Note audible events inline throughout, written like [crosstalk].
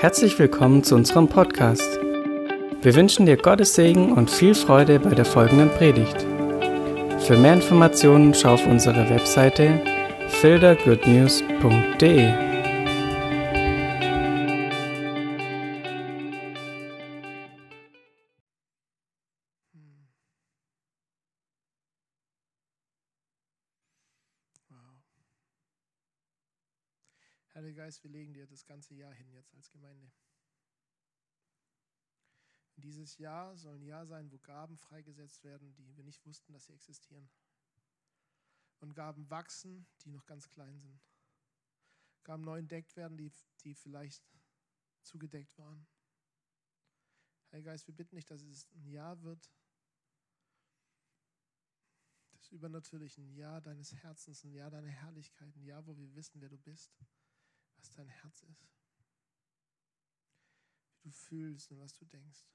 Herzlich willkommen zu unserem Podcast. Wir wünschen dir Gottes Segen und viel Freude bei der folgenden Predigt. Für mehr Informationen schau auf unsere Webseite fildergoodnews.de. Geist, wir legen dir das ganze Jahr hin jetzt als Gemeinde. Und dieses Jahr soll ein Jahr sein, wo Gaben freigesetzt werden, die wir nicht wussten, dass sie existieren. Und Gaben wachsen, die noch ganz klein sind. Gaben neu entdeckt werden, die, die vielleicht zugedeckt waren. Heiliger Geist, wir bitten dich, dass es ein Jahr wird, des übernatürlichen Jahr deines Herzens, ein Jahr deiner Herrlichkeit, ein Jahr, wo wir wissen, wer du bist, was dein Herz ist, wie du fühlst und was du denkst.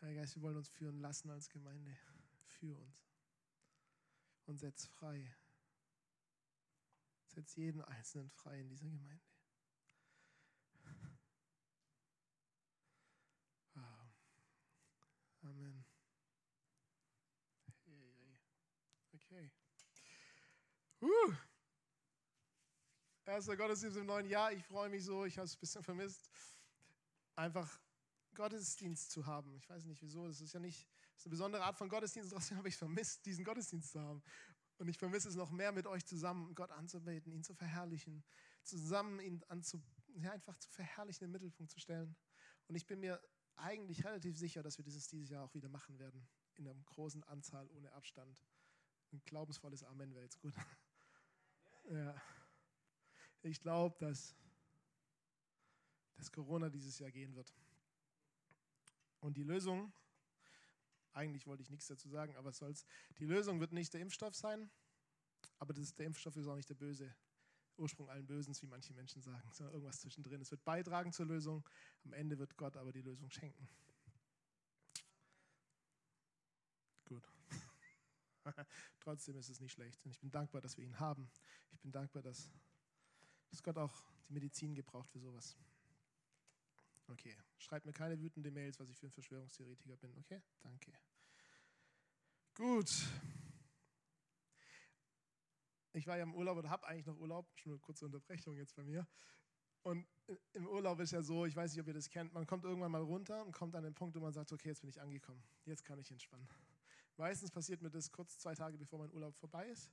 Herr Geist, wir wollen uns führen lassen als Gemeinde. Für uns. Und setz frei. Setz jeden Einzelnen frei in dieser Gemeinde. Wow. Amen. Okay. Erster Gottesdienst im neuen Jahr. Ich freue mich so. Ich habe es ein bisschen vermisst. Einfach Gottesdienst zu haben. Ich weiß nicht wieso. Das ist ja nicht ist eine besondere Art von Gottesdienst. Trotzdem habe ich vermisst, diesen Gottesdienst zu haben. Und ich vermisse es noch mehr, mit euch zusammen Gott anzubeten, ihn zu verherrlichen, zusammen ihn anzu, ja, einfach zu verherrlichen, in den Mittelpunkt zu stellen. Und ich bin mir eigentlich relativ sicher, dass wir dieses dieses Jahr auch wieder machen werden. In einer großen Anzahl, ohne Abstand. Ein glaubensvolles Amen wäre jetzt gut. Ja. Ich glaube, dass, dass Corona dieses Jahr gehen wird. Und die Lösung, eigentlich wollte ich nichts dazu sagen, aber es soll's. Die Lösung wird nicht der Impfstoff sein, aber das, der Impfstoff ist auch nicht der böse Ursprung allen Bösens, wie manche Menschen sagen, sondern irgendwas zwischendrin. Es wird beitragen zur Lösung, am Ende wird Gott aber die Lösung schenken. Gut. [laughs] Trotzdem ist es nicht schlecht. Und ich bin dankbar, dass wir ihn haben. Ich bin dankbar, dass, dass Gott auch die Medizin gebraucht für sowas. Okay. Schreibt mir keine wütende Mails, was ich für ein Verschwörungstheoretiker bin. Okay? Danke. Gut. Ich war ja im Urlaub oder habe eigentlich noch Urlaub. Schon eine kurze Unterbrechung jetzt bei mir. Und im Urlaub ist ja so, ich weiß nicht, ob ihr das kennt, man kommt irgendwann mal runter und kommt an den Punkt, wo man sagt, okay, jetzt bin ich angekommen. Jetzt kann ich entspannen. Meistens passiert mir das kurz zwei Tage bevor mein Urlaub vorbei ist.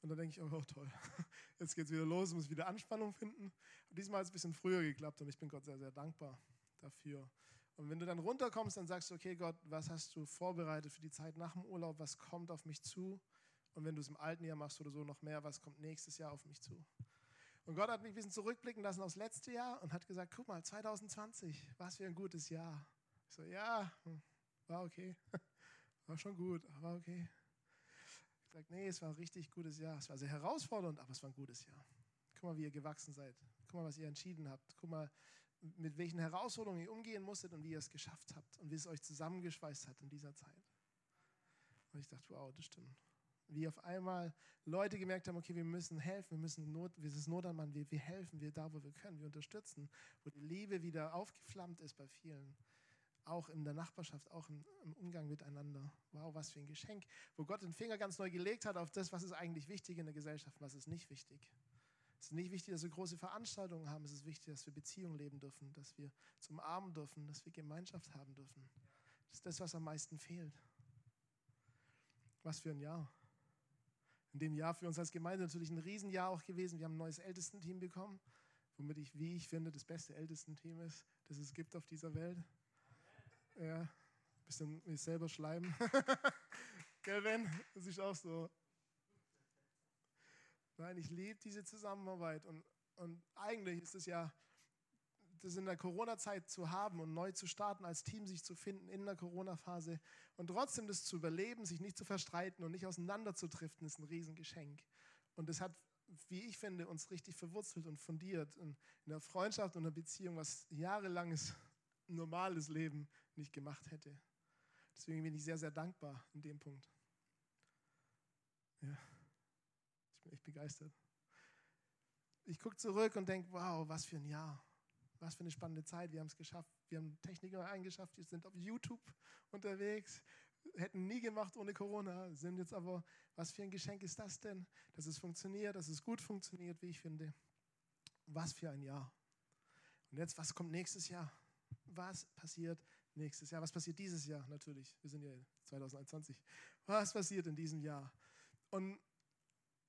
Und dann denke ich, oh toll, [laughs] jetzt geht es wieder los, muss wieder Anspannung finden. Und diesmal hat es ein bisschen früher geklappt und ich bin Gott sehr, sehr dankbar dafür. Und wenn du dann runterkommst, dann sagst du, okay Gott, was hast du vorbereitet für die Zeit nach dem Urlaub? Was kommt auf mich zu? Und wenn du es im alten Jahr machst oder so noch mehr, was kommt nächstes Jahr auf mich zu? Und Gott hat mich ein bisschen zurückblicken lassen aufs letzte Jahr und hat gesagt, guck mal, 2020, was für ein gutes Jahr. Ich so, ja, hm, war okay. [laughs] War schon gut, aber okay. Ich sage, nee, es war ein richtig gutes Jahr. Es war sehr herausfordernd, aber es war ein gutes Jahr. Guck mal, wie ihr gewachsen seid. Guck mal, was ihr entschieden habt. Guck mal, mit welchen Herausforderungen ihr umgehen musstet und wie ihr es geschafft habt und wie es euch zusammengeschweißt hat in dieser Zeit. Und ich dachte, wow, das stimmt. Wie auf einmal Leute gemerkt haben, okay, wir müssen helfen, wir müssen Not, wir sind Not an Mann, wir, wir helfen, wir da, wo wir können, wir unterstützen, wo die Liebe wieder aufgeflammt ist bei vielen auch in der Nachbarschaft, auch im, im, Umgang miteinander. Wow, was für ein Geschenk, wo Gott den Finger ganz neu gelegt hat auf das, was ist eigentlich wichtig in der Gesellschaft, was ist nicht wichtig. Es ist nicht wichtig, dass wir große Veranstaltungen haben, es ist wichtig, dass wir Beziehungen leben dürfen, dass wir zum Armen dürfen, dass wir Gemeinschaft haben dürfen. Das ist das, was am meisten fehlt. Was für ein Jahr. In dem Jahr für uns als Gemeinde natürlich ein Riesenjahr auch gewesen. Wir haben ein neues Ältestenteam bekommen, womit ich, wie ich finde, das beste Ältestenteam ist, das es gibt auf dieser Welt. Ja, ein bisschen mich selber schleimen. [laughs] Gell? Das ist auch so. Nein, ich liebe diese Zusammenarbeit und, und eigentlich ist es ja, das in der Corona-Zeit zu haben und neu zu starten, als Team sich zu finden in der Corona-Phase und trotzdem das zu überleben, sich nicht zu verstreiten und nicht auseinanderzudriften, ist ein Riesengeschenk. Und das hat, wie ich finde, uns richtig verwurzelt und fundiert in, in der Freundschaft und der Beziehung, was jahrelanges normales Leben nicht gemacht hätte. Deswegen bin ich sehr, sehr dankbar in dem Punkt. Ja, ich bin echt begeistert. ich gucke zurück und denke, wow, was für ein Jahr. Was für eine spannende Zeit. Wir haben es geschafft. Wir haben Technik eingeschafft. Wir sind auf YouTube unterwegs. Hätten nie gemacht ohne Corona. Sind jetzt aber, was für ein Geschenk ist das denn? Dass es funktioniert, dass es gut funktioniert, wie ich finde. Was für ein Jahr. Und jetzt, was kommt nächstes Jahr? Was passiert nächstes Jahr? Was passiert dieses Jahr? Natürlich, wir sind ja 2021. Was passiert in diesem Jahr? Und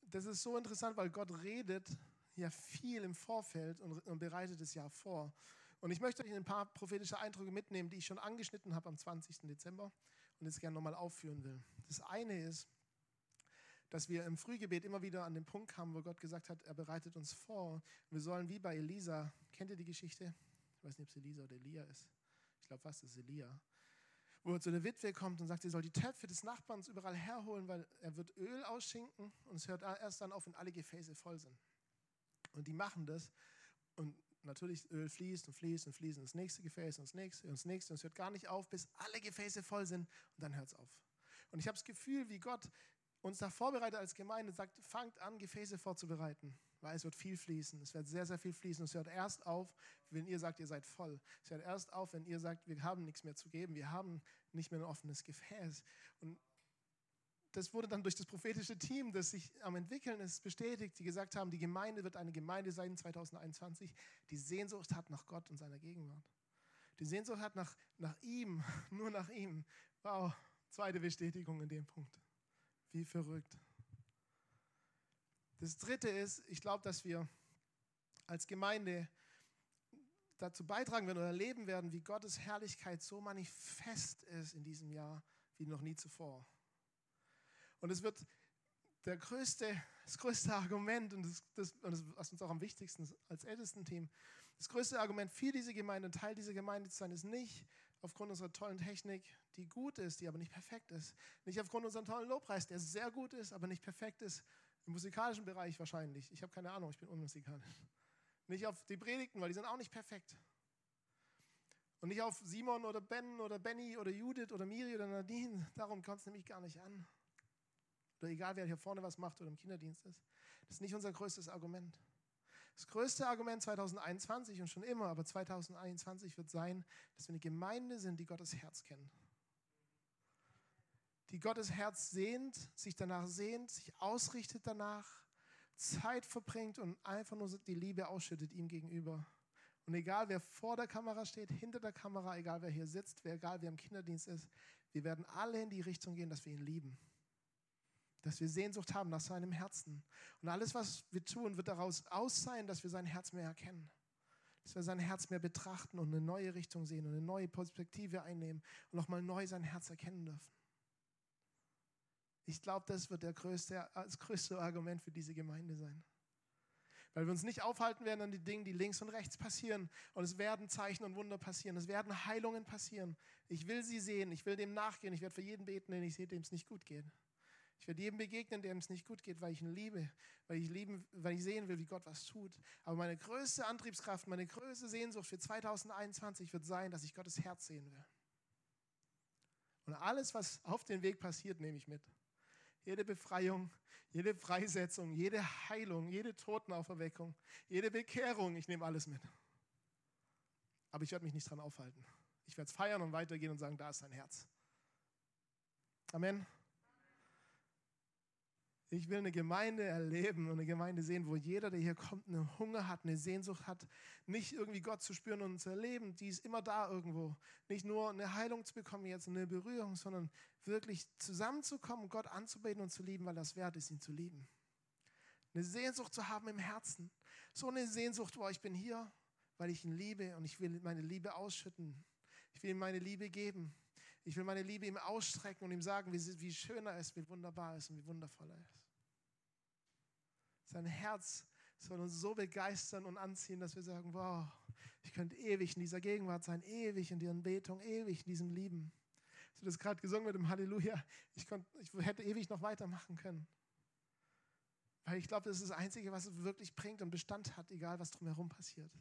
das ist so interessant, weil Gott redet ja viel im Vorfeld und, und bereitet das Jahr vor. Und ich möchte euch ein paar prophetische Eindrücke mitnehmen, die ich schon angeschnitten habe am 20. Dezember und jetzt gerne nochmal aufführen will. Das eine ist, dass wir im Frühgebet immer wieder an den Punkt kamen, wo Gott gesagt hat, er bereitet uns vor. Wir sollen wie bei Elisa, kennt ihr die Geschichte? Ich weiß nicht, ob es Elisa oder Elia ist. Ich glaube es ist Elia. Wo zu der Witwe kommt und sagt, sie soll die Töpfe des Nachbarns überall herholen, weil er wird Öl ausschinken und es hört erst dann auf, wenn alle Gefäße voll sind. Und die machen das. Und natürlich, Öl fließt und fließt und fließt ins nächste Gefäß und ins nächste und ins nächste. Und es hört gar nicht auf, bis alle Gefäße voll sind. Und dann hört es auf. Und ich habe das Gefühl, wie Gott uns da vorbereitet als Gemeinde, sagt, fangt an, Gefäße vorzubereiten. Weil es wird viel fließen. Es wird sehr, sehr viel fließen. Es hört erst auf, wenn ihr sagt, ihr seid voll. Es hört erst auf, wenn ihr sagt, wir haben nichts mehr zu geben. Wir haben nicht mehr ein offenes Gefäß. Und das wurde dann durch das prophetische Team, das sich am entwickeln ist, bestätigt, die gesagt haben, die Gemeinde wird eine Gemeinde sein 2021, die Sehnsucht hat nach Gott und seiner Gegenwart. Die Sehnsucht hat nach, nach ihm, [laughs] nur nach ihm. Wow, zweite Bestätigung in dem Punkt. Wie verrückt. Das dritte ist, ich glaube, dass wir als Gemeinde dazu beitragen werden oder erleben werden, wie Gottes Herrlichkeit so manifest ist in diesem Jahr wie noch nie zuvor. Und es wird der größte, das größte Argument und das, das, und das, was uns auch am wichtigsten als Ältesten-Team, das größte Argument für diese Gemeinde und Teil dieser Gemeinde zu sein, ist nicht aufgrund unserer tollen Technik, die gut ist, die aber nicht perfekt ist. Nicht aufgrund unseres tollen Lobpreis, der sehr gut ist, aber nicht perfekt ist. Im musikalischen Bereich wahrscheinlich. Ich habe keine Ahnung, ich bin unmusikalisch. Nicht auf die Predigten, weil die sind auch nicht perfekt. Und nicht auf Simon oder Ben oder Benny oder Judith oder Miri oder Nadine. Darum kommt es nämlich gar nicht an oder egal wer hier vorne was macht oder im Kinderdienst ist. Das ist nicht unser größtes Argument. Das größte Argument 2021 und schon immer, aber 2021 wird sein, dass wir eine Gemeinde sind, die Gottes Herz kennen. Die Gottes Herz sehnt, sich danach sehnt, sich ausrichtet danach, Zeit verbringt und einfach nur die Liebe ausschüttet ihm gegenüber. Und egal wer vor der Kamera steht, hinter der Kamera, egal wer hier sitzt, egal wer im Kinderdienst ist, wir werden alle in die Richtung gehen, dass wir ihn lieben dass wir Sehnsucht haben nach seinem Herzen. Und alles, was wir tun, wird daraus aus sein, dass wir sein Herz mehr erkennen. Dass wir sein Herz mehr betrachten und eine neue Richtung sehen und eine neue Perspektive einnehmen und nochmal neu sein Herz erkennen dürfen. Ich glaube, das wird der größte, das größte Argument für diese Gemeinde sein. Weil wir uns nicht aufhalten werden an die Dinge, die links und rechts passieren. Und es werden Zeichen und Wunder passieren. Es werden Heilungen passieren. Ich will sie sehen. Ich will dem nachgehen. Ich werde für jeden beten, den ich sehe, dem es nicht gut geht. Ich werde jedem begegnen, dem es nicht gut geht, weil ich ihn liebe, weil ich, lieben, weil ich sehen will, wie Gott was tut. Aber meine größte Antriebskraft, meine größte Sehnsucht für 2021 wird sein, dass ich Gottes Herz sehen will. Und alles, was auf dem Weg passiert, nehme ich mit. Jede Befreiung, jede Freisetzung, jede Heilung, jede Totenauferweckung, jede Bekehrung, ich nehme alles mit. Aber ich werde mich nicht dran aufhalten. Ich werde es feiern und weitergehen und sagen, da ist sein Herz. Amen. Ich will eine Gemeinde erleben und eine Gemeinde sehen, wo jeder, der hier kommt, einen Hunger hat, eine Sehnsucht hat, nicht irgendwie Gott zu spüren und zu erleben. Die ist immer da irgendwo. Nicht nur eine Heilung zu bekommen jetzt, eine Berührung, sondern wirklich zusammenzukommen, Gott anzubeten und zu lieben, weil das wert ist, ihn zu lieben. Eine Sehnsucht zu haben im Herzen. So eine Sehnsucht, wo ich bin hier, weil ich ihn liebe und ich will meine Liebe ausschütten. Ich will ihm meine Liebe geben. Ich will meine Liebe ihm ausstrecken und ihm sagen, wie, wie schön er ist, wie wunderbar er ist und wie wundervoll er ist. Sein Herz soll uns so begeistern und anziehen, dass wir sagen, wow, ich könnte ewig in dieser Gegenwart sein, ewig in dieser Betung, ewig in diesem Lieben. Hast du das gerade gesungen mit dem Halleluja? Ich, konnt, ich hätte ewig noch weitermachen können. Weil ich glaube, das ist das Einzige, was es wirklich bringt und Bestand hat, egal was drumherum passiert.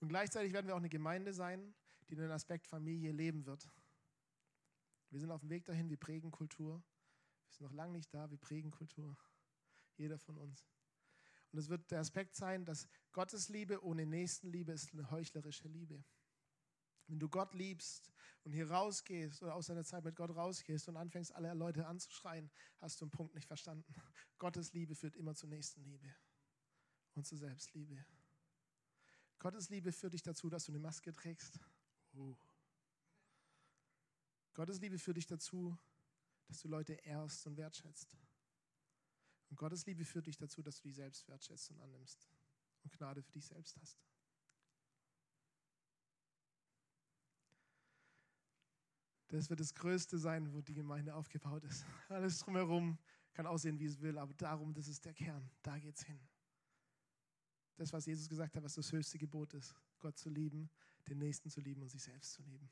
Und gleichzeitig werden wir auch eine Gemeinde sein, die den Aspekt Familie leben wird. Wir sind auf dem Weg dahin, wir prägen Kultur. Wir sind noch lange nicht da, wir prägen Kultur. Jeder von uns. Und es wird der Aspekt sein, dass Gottes Liebe ohne Nächstenliebe ist eine heuchlerische Liebe. Wenn du Gott liebst und hier rausgehst oder aus deiner Zeit mit Gott rausgehst und anfängst, alle Leute anzuschreien, hast du einen Punkt nicht verstanden. Gottes Liebe führt immer zur Nächstenliebe und zur Selbstliebe. Gottes Liebe führt dich dazu, dass du eine Maske trägst. Uh. Gottes Liebe führt dich dazu, dass du Leute ehrst und wertschätzt. Und Gottes Liebe führt dich dazu, dass du dich selbst wertschätzt und annimmst und Gnade für dich selbst hast. Das wird das Größte sein, wo die Gemeinde aufgebaut ist. Alles drumherum kann aussehen, wie es will, aber darum, das ist der Kern. Da geht es hin. Das, was Jesus gesagt hat, was das höchste Gebot ist, Gott zu lieben, den Nächsten zu lieben und sich selbst zu lieben.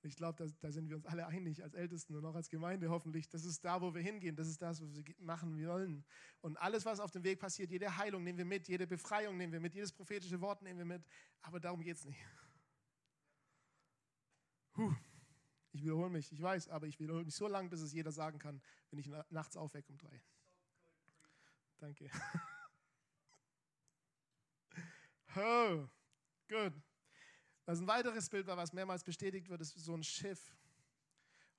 Und ich glaube, da, da, sind wir uns alle einig, als Ältesten und auch als Gemeinde hoffentlich. Das ist da, wo wir hingehen. Das ist das, was wir machen wollen. Und alles, was auf dem Weg passiert, jede Heilung nehmen wir mit, jede Befreiung nehmen wir mit, jedes prophetische Wort nehmen wir mit. Aber darum geht es nicht. Puh. Ich wiederhole mich, ich weiß, aber ich wiederhole mich so lange, bis es jeder sagen kann, wenn ich nachts aufwecke um drei. Danke. [laughs] oh, gut. Das ist ein weiteres Bild, was mehrmals bestätigt wird, ist so ein Schiff.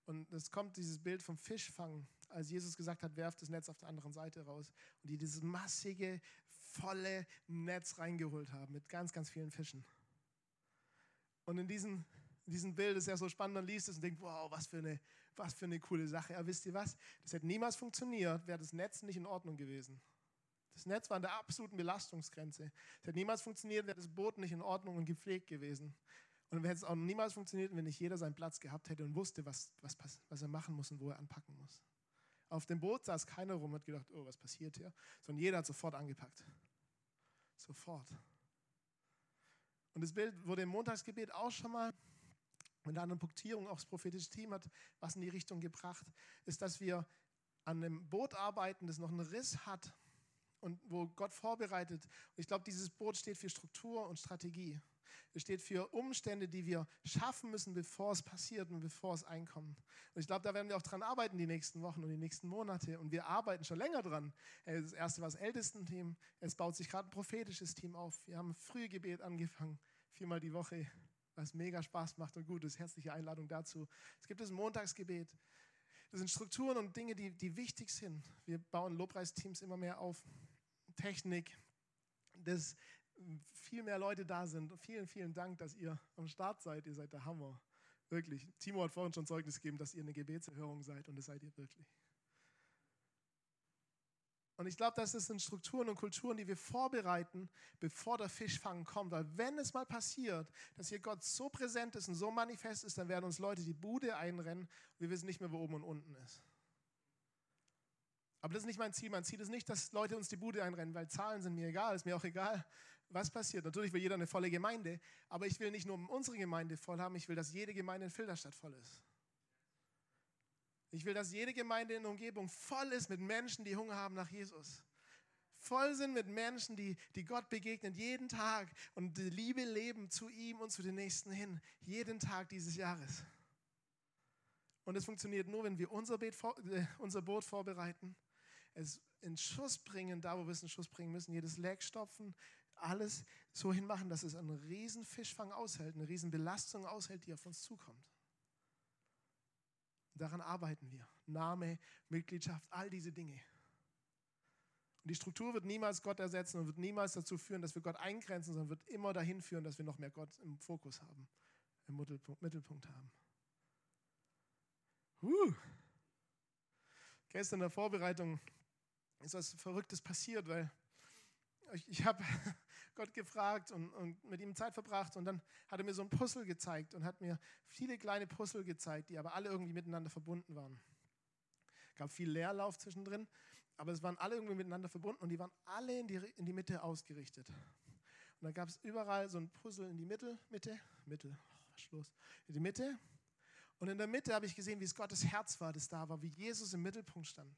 Und es kommt dieses Bild vom Fischfang, als Jesus gesagt hat, werft das Netz auf der anderen Seite raus. Und die dieses massige, volle Netz reingeholt haben mit ganz, ganz vielen Fischen. Und in diesen in diesem Bild ist ja so spannend, man liest es und denkt, wow, was für eine, was für eine coole Sache. Aber wisst ihr was? Das hätte niemals funktioniert, wäre das Netz nicht in Ordnung gewesen. Das Netz war an der absoluten Belastungsgrenze. Es hätte niemals funktioniert, wäre das Boot nicht in Ordnung und gepflegt gewesen. Und hätte es auch niemals funktioniert, wenn nicht jeder seinen Platz gehabt hätte und wusste, was, was, was er machen muss und wo er anpacken muss. Auf dem Boot saß keiner rum und hat gedacht, oh, was passiert hier? Sondern jeder hat sofort angepackt. Sofort. Und das Bild wurde im Montagsgebet auch schon mal mit einer Punktierung das prophetische Team hat was in die Richtung gebracht, ist, dass wir an einem Boot arbeiten, das noch einen Riss hat und wo Gott vorbereitet. Ich glaube, dieses Boot steht für Struktur und Strategie. Es steht für Umstände, die wir schaffen müssen, bevor es passiert und bevor es einkommt. Und ich glaube, da werden wir auch dran arbeiten die nächsten Wochen und die nächsten Monate. Und wir arbeiten schon länger dran. Das erste war das Ältestenteam. Es baut sich gerade ein prophetisches Team auf. Wir haben Frühgebet angefangen, viermal die Woche was mega Spaß macht und gut ist. Herzliche Einladung dazu. Es gibt das Montagsgebet. Das sind Strukturen und Dinge, die, die wichtig sind. Wir bauen Lobpreisteams immer mehr auf. Technik, dass viel mehr Leute da sind. Vielen, vielen Dank, dass ihr am Start seid. Ihr seid der Hammer. Wirklich. Timo hat vorhin schon Zeugnis gegeben, dass ihr eine Gebetserhörung seid und das seid ihr wirklich. Und ich glaube, das sind Strukturen und Kulturen, die wir vorbereiten, bevor der Fischfang kommt. Weil wenn es mal passiert, dass hier Gott so präsent ist und so manifest ist, dann werden uns Leute die Bude einrennen und wir wissen nicht mehr, wo oben und unten ist. Aber das ist nicht mein Ziel. Mein Ziel ist nicht, dass Leute uns die Bude einrennen, weil Zahlen sind mir egal, ist mir auch egal, was passiert. Natürlich will jeder eine volle Gemeinde, aber ich will nicht nur unsere Gemeinde voll haben, ich will, dass jede Gemeinde in Filderstadt voll ist. Ich will, dass jede Gemeinde in der Umgebung voll ist mit Menschen, die Hunger haben nach Jesus. Voll sind mit Menschen, die, die Gott begegnen, jeden Tag und die Liebe leben zu ihm und zu den Nächsten hin. Jeden Tag dieses Jahres. Und es funktioniert nur, wenn wir unser, äh, unser Boot vorbereiten, es in Schuss bringen, da wo wir es in Schuss bringen müssen, jedes Leck stopfen, alles so hinmachen, dass es einen riesen Fischfang aushält, eine riesen Belastung aushält, die auf uns zukommt. Daran arbeiten wir. Name, Mitgliedschaft, all diese Dinge. Und die Struktur wird niemals Gott ersetzen und wird niemals dazu führen, dass wir Gott eingrenzen, sondern wird immer dahin führen, dass wir noch mehr Gott im Fokus haben, im Mittelpunkt, Mittelpunkt haben. Uh. Gestern in der Vorbereitung ist was Verrücktes passiert, weil ich, ich habe [laughs] Gott gefragt und, und, mit ihm Zeit verbracht und dann hat er mir so ein Puzzle gezeigt und hat mir viele kleine Puzzle gezeigt, die aber alle irgendwie miteinander verbunden waren. Es gab viel Leerlauf zwischendrin, aber es waren alle irgendwie miteinander verbunden und die waren alle in die, in die Mitte ausgerichtet. Und dann gab es überall so ein Puzzle in die Mitte, Mitte, Mitte, oh, was ist los? In die Mitte. Und in der Mitte habe ich gesehen, wie es Gottes Herz war, das da war, wie Jesus im Mittelpunkt stand.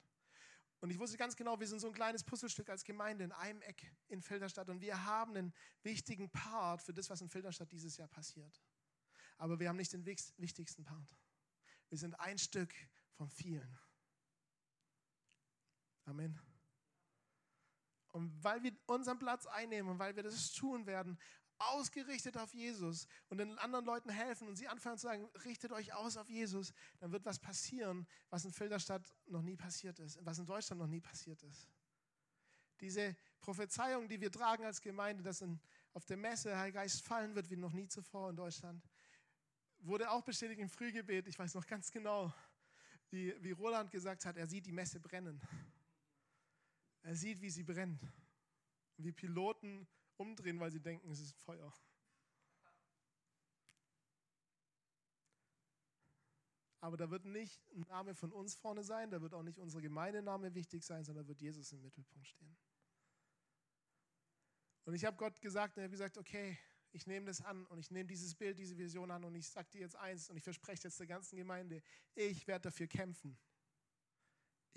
Und ich wusste ganz genau, wir sind so ein kleines Puzzlestück als Gemeinde in einem Eck in Filderstadt und wir haben einen wichtigen Part für das, was in Filderstadt dieses Jahr passiert. Aber wir haben nicht den wichtigsten Part. Wir sind ein Stück von vielen. Amen. Und weil wir unseren Platz einnehmen und weil wir das tun werden, ausgerichtet auf Jesus und den anderen Leuten helfen und sie anfangen zu sagen, richtet euch aus auf Jesus, dann wird was passieren, was in Filderstadt noch nie passiert ist, was in Deutschland noch nie passiert ist. Diese Prophezeiung, die wir tragen als Gemeinde, dass in, auf der Messe der Heilige Geist fallen wird wie noch nie zuvor in Deutschland, wurde auch bestätigt im Frühgebet. Ich weiß noch ganz genau, wie, wie Roland gesagt hat, er sieht die Messe brennen. Er sieht, wie sie brennt. Wie Piloten umdrehen, weil sie denken, es ist Feuer. Aber da wird nicht ein Name von uns vorne sein, da wird auch nicht unsere Gemeindename wichtig sein, sondern wird Jesus im Mittelpunkt stehen. Und ich habe Gott gesagt und er hat gesagt, okay, ich nehme das an und ich nehme dieses Bild, diese Vision an und ich sage dir jetzt eins und ich verspreche jetzt der ganzen Gemeinde, ich werde dafür kämpfen.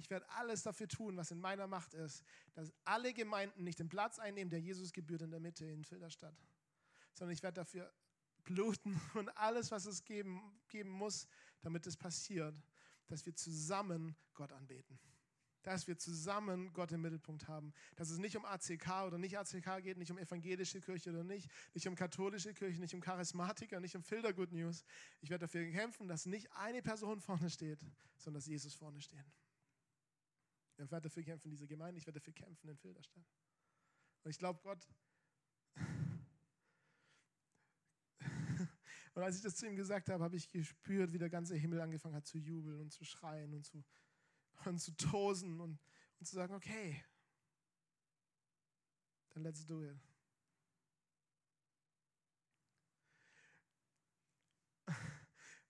Ich werde alles dafür tun, was in meiner Macht ist, dass alle Gemeinden nicht den Platz einnehmen, der Jesus gebührt in der Mitte in Filderstadt, sondern ich werde dafür bluten [laughs] und alles, was es geben, geben muss, damit es passiert, dass wir zusammen Gott anbeten dass wir zusammen Gott im Mittelpunkt haben. Dass es nicht um ACK oder nicht ACK geht, nicht um evangelische Kirche oder nicht, nicht um katholische Kirche, nicht um Charismatiker, nicht um Filter Good News. Ich werde dafür kämpfen, dass nicht eine Person vorne steht, sondern dass Jesus vorne steht. Ich werde dafür kämpfen, diese Gemeinde, ich werde dafür kämpfen in Filderstadt. Und ich glaube, Gott. [laughs] Und als ich das zu ihm gesagt habe, habe ich gespürt, wie der ganze Himmel angefangen hat zu jubeln und zu schreien und zu und zu tosen und, und zu sagen, okay, dann let's do it. [laughs]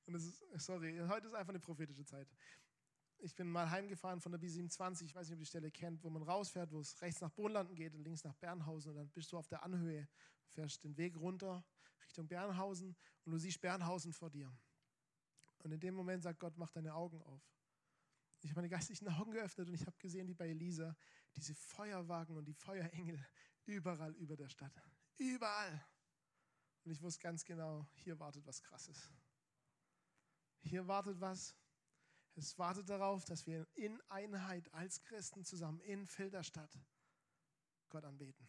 Und es ist, sorry, heute ist einfach eine prophetische Zeit. Ich bin mal heimgefahren von der B27, ich weiß nicht, ob ihr die Stelle kennt, wo man rausfährt, wo es rechts nach Bohnlanden geht und links nach Bernhausen und dann bist du auf der Anhöhe, fährst den Weg runter Richtung Bernhausen und du siehst Bernhausen vor dir. Und in dem Moment sagt Gott, mach deine Augen auf. Ich habe meine geistlichen Augen geöffnet und ich habe gesehen, wie bei Elisa, diese Feuerwagen und die Feuerengel überall über der Stadt. Überall. Und ich wusste ganz genau, hier wartet was Krasses. Hier wartet was. Es wartet darauf, dass wir in Einheit als Christen zusammen in Filderstadt Gott anbeten.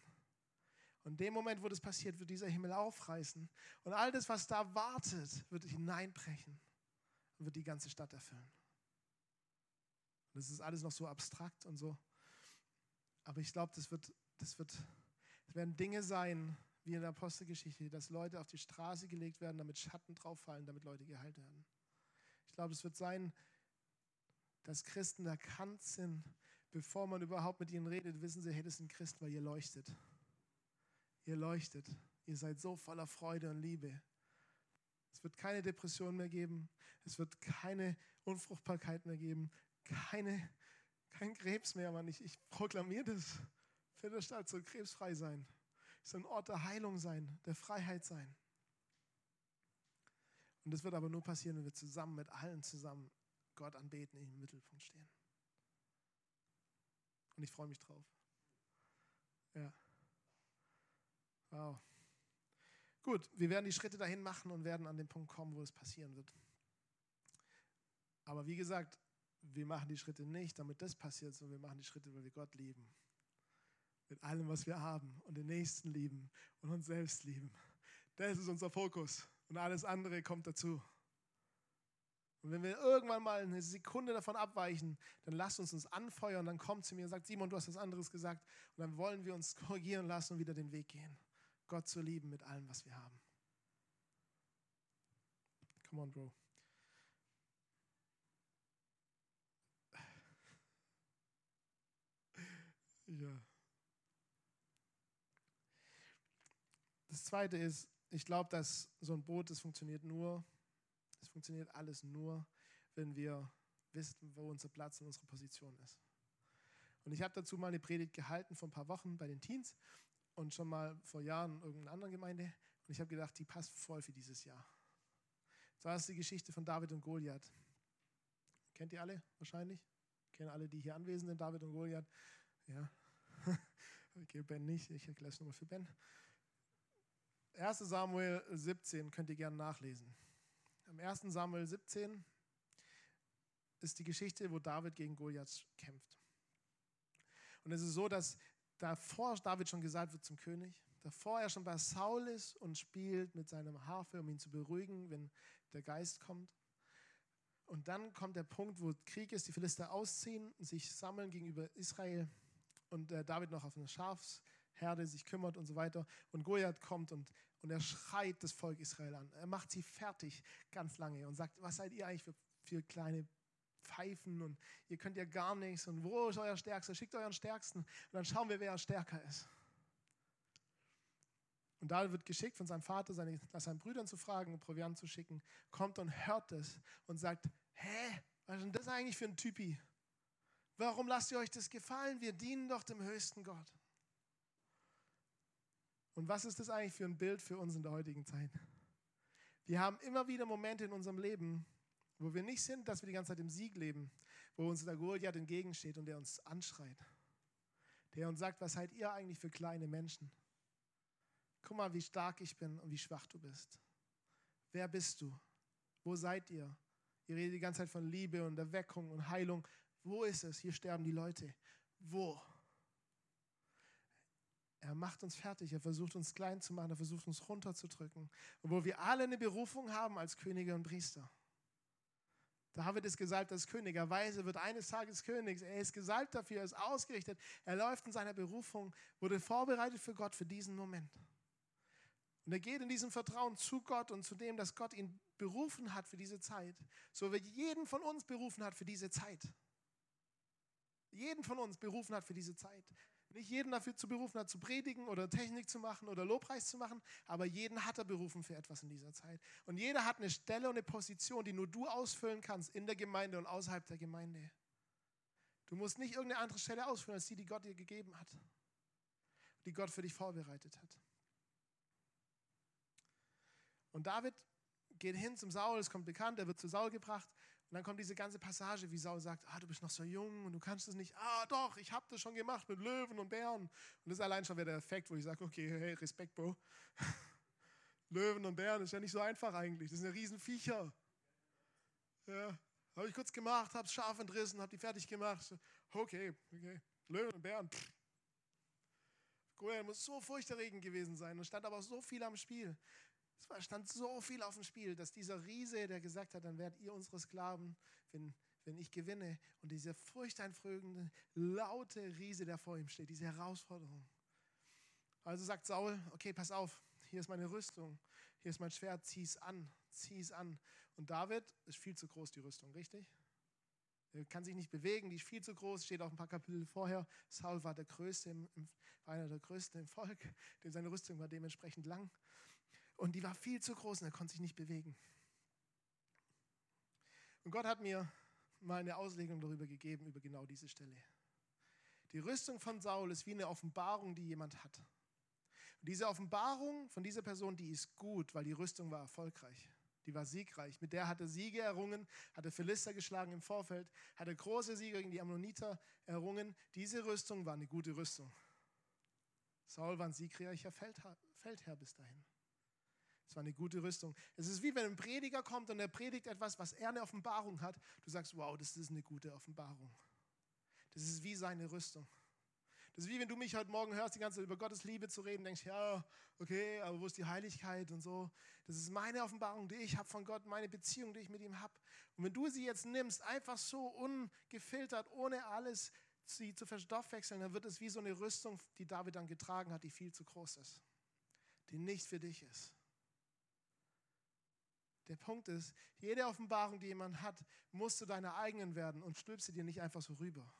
Und in dem Moment, wo das passiert, wird dieser Himmel aufreißen. Und all das, was da wartet, wird hineinbrechen und wird die ganze Stadt erfüllen. Und das ist alles noch so abstrakt und so. Aber ich glaube, das wird, das wird, das werden Dinge sein, wie in der Apostelgeschichte, dass Leute auf die Straße gelegt werden, damit Schatten drauf fallen, damit Leute geheilt werden. Ich glaube, es wird sein, dass Christen erkannt sind, bevor man überhaupt mit ihnen redet, wissen sie, hey, das sind Christen, weil ihr leuchtet. Ihr leuchtet. Ihr seid so voller Freude und Liebe. Es wird keine Depression mehr geben. Es wird keine Unfruchtbarkeit mehr geben keine, kein Krebs mehr, Mann. Ich, ich proklamiere das. Viertelstadt soll krebsfrei sein. Es soll ein Ort der Heilung sein, der Freiheit sein. Und das wird aber nur passieren, wenn wir zusammen mit allen zusammen Gott anbeten, im Mittelpunkt stehen. Und ich freue mich drauf. Ja. Wow. Gut, wir werden die Schritte dahin machen und werden an den Punkt kommen, wo es passieren wird. Aber wie gesagt, wir machen die Schritte nicht, damit das passiert, sondern wir machen die Schritte, weil wir Gott lieben. Mit allem, was wir haben und den Nächsten lieben und uns selbst lieben. Das ist unser Fokus und alles andere kommt dazu. Und wenn wir irgendwann mal eine Sekunde davon abweichen, dann lasst uns uns anfeuern, dann kommt zu mir und sagt, Simon, du hast was anderes gesagt. Und dann wollen wir uns [laughs] korrigieren lassen und wieder den Weg gehen. Gott zu lieben mit allem, was wir haben. Come on, Bro. [laughs] Ja. Das zweite ist, ich glaube, dass so ein Boot, das funktioniert nur, funktioniert alles nur, wenn wir wissen, wo unser Platz und unsere Position ist. Und ich habe dazu mal eine Predigt gehalten vor ein paar Wochen bei den Teens und schon mal vor Jahren in irgendeiner anderen Gemeinde. Und ich habe gedacht, die passt voll für dieses Jahr. Das war die Geschichte von David und Goliath. Kennt ihr alle wahrscheinlich? Kennen alle, die hier anwesend sind, David und Goliath? Ja. [laughs] Okay, Ben nicht, ich erkläre es nochmal für Ben. 1. Samuel 17 könnt ihr gerne nachlesen. Am 1. Samuel 17 ist die Geschichte, wo David gegen Goliath kämpft. Und es ist so, dass davor David schon gesagt wird zum König, davor er schon bei Saul ist und spielt mit seinem Harfe, um ihn zu beruhigen, wenn der Geist kommt. Und dann kommt der Punkt, wo Krieg ist, die Philister ausziehen, sich sammeln gegenüber Israel und äh, David noch auf eine Schafsherde sich kümmert und so weiter. Und Goliath kommt und, und er schreit das Volk Israel an. Er macht sie fertig ganz lange und sagt, was seid ihr eigentlich für, für kleine Pfeifen und ihr könnt ja gar nichts und wo ist euer Stärkster? Schickt euren Stärksten und dann schauen wir, wer stärker ist. Und David wird geschickt von seinem Vater, seine, nach seinen Brüdern zu fragen und Proviant zu schicken, kommt und hört es und sagt, hä, was ist denn das eigentlich für ein Typi? Warum lasst ihr euch das gefallen? Wir dienen doch dem höchsten Gott. Und was ist das eigentlich für ein Bild für uns in der heutigen Zeit? Wir haben immer wieder Momente in unserem Leben, wo wir nicht sind, dass wir die ganze Zeit im Sieg leben, wo uns der Goliath entgegensteht und der uns anschreit, der uns sagt, was seid ihr eigentlich für kleine Menschen? Guck mal, wie stark ich bin und wie schwach du bist. Wer bist du? Wo seid ihr? Ihr redet die ganze Zeit von Liebe und Erweckung und Heilung. Wo ist es? Hier sterben die Leute. Wo? Er macht uns fertig, er versucht uns klein zu machen, er versucht uns runterzudrücken. Obwohl wir alle eine Berufung haben als Könige und Priester. David ist gesalbt als König. Er weiß, er wird eines Tages König. Er ist gesalbt dafür, er ist ausgerichtet. Er läuft in seiner Berufung, wurde vorbereitet für Gott, für diesen Moment. Und er geht in diesem Vertrauen zu Gott und zu dem, dass Gott ihn berufen hat für diese Zeit. So wie jeden von uns berufen hat für diese Zeit. Jeden von uns berufen hat für diese Zeit. Nicht jeden dafür zu berufen hat, zu predigen oder Technik zu machen oder Lobpreis zu machen, aber jeden hat er berufen für etwas in dieser Zeit. Und jeder hat eine Stelle und eine Position, die nur du ausfüllen kannst in der Gemeinde und außerhalb der Gemeinde. Du musst nicht irgendeine andere Stelle ausfüllen als die, die Gott dir gegeben hat, die Gott für dich vorbereitet hat. Und David geht hin zum Saul, es kommt bekannt, er wird zu Saul gebracht und dann kommt diese ganze Passage, wie Saul sagt, ah, du bist noch so jung und du kannst es nicht. Ah, doch, ich habe das schon gemacht mit Löwen und Bären. Und das ist allein schon wieder der Effekt, wo ich sage, okay, hey, Respekt, Bro. [laughs] Löwen und Bären ist ja nicht so einfach eigentlich. Das sind ja Riesenviecher. Ja, habe ich kurz gemacht, habe es scharf entrissen, habe die fertig gemacht. Okay, okay. Löwen und Bären. Goliath muss so furchterregend gewesen sein und stand aber so viel am Spiel. Es stand so viel auf dem Spiel, dass dieser Riese, der gesagt hat, dann werdet ihr unsere Sklaven, wenn, wenn ich gewinne. Und dieser furchteinflögende, laute Riese, der vor ihm steht, diese Herausforderung. Also sagt Saul, okay, pass auf, hier ist meine Rüstung, hier ist mein Schwert, zieh es an, zieh es an. Und David ist viel zu groß, die Rüstung, richtig? Er kann sich nicht bewegen, die ist viel zu groß, steht auch ein paar Kapitel vorher. Saul war der Größte, im, war einer der Größten im Volk, denn seine Rüstung war dementsprechend lang. Und die war viel zu groß und er konnte sich nicht bewegen. Und Gott hat mir mal eine Auslegung darüber gegeben, über genau diese Stelle. Die Rüstung von Saul ist wie eine Offenbarung, die jemand hat. Und diese Offenbarung von dieser Person, die ist gut, weil die Rüstung war erfolgreich. Die war siegreich. Mit der hat er Siege errungen, hat er Philister geschlagen im Vorfeld, hat er große Siege gegen die Ammoniter errungen. Diese Rüstung war eine gute Rüstung. Saul war ein siegreicher Feldherr, Feldherr bis dahin. Es war eine gute Rüstung. Es ist wie wenn ein Prediger kommt und er predigt etwas, was er eine Offenbarung hat. Du sagst, wow, das ist eine gute Offenbarung. Das ist wie seine Rüstung. Das ist wie wenn du mich heute Morgen hörst, die ganze Zeit über Gottes Liebe zu reden, denkst, ja, okay, aber wo ist die Heiligkeit und so. Das ist meine Offenbarung, die ich habe von Gott, meine Beziehung, die ich mit ihm habe. Und wenn du sie jetzt nimmst, einfach so ungefiltert, ohne alles sie zu verstoffwechseln, dann wird es wie so eine Rüstung, die David dann getragen hat, die viel zu groß ist, die nicht für dich ist. Der Punkt ist, jede Offenbarung, die jemand hat, musst du deine eigenen werden und stülpst sie dir nicht einfach so rüber.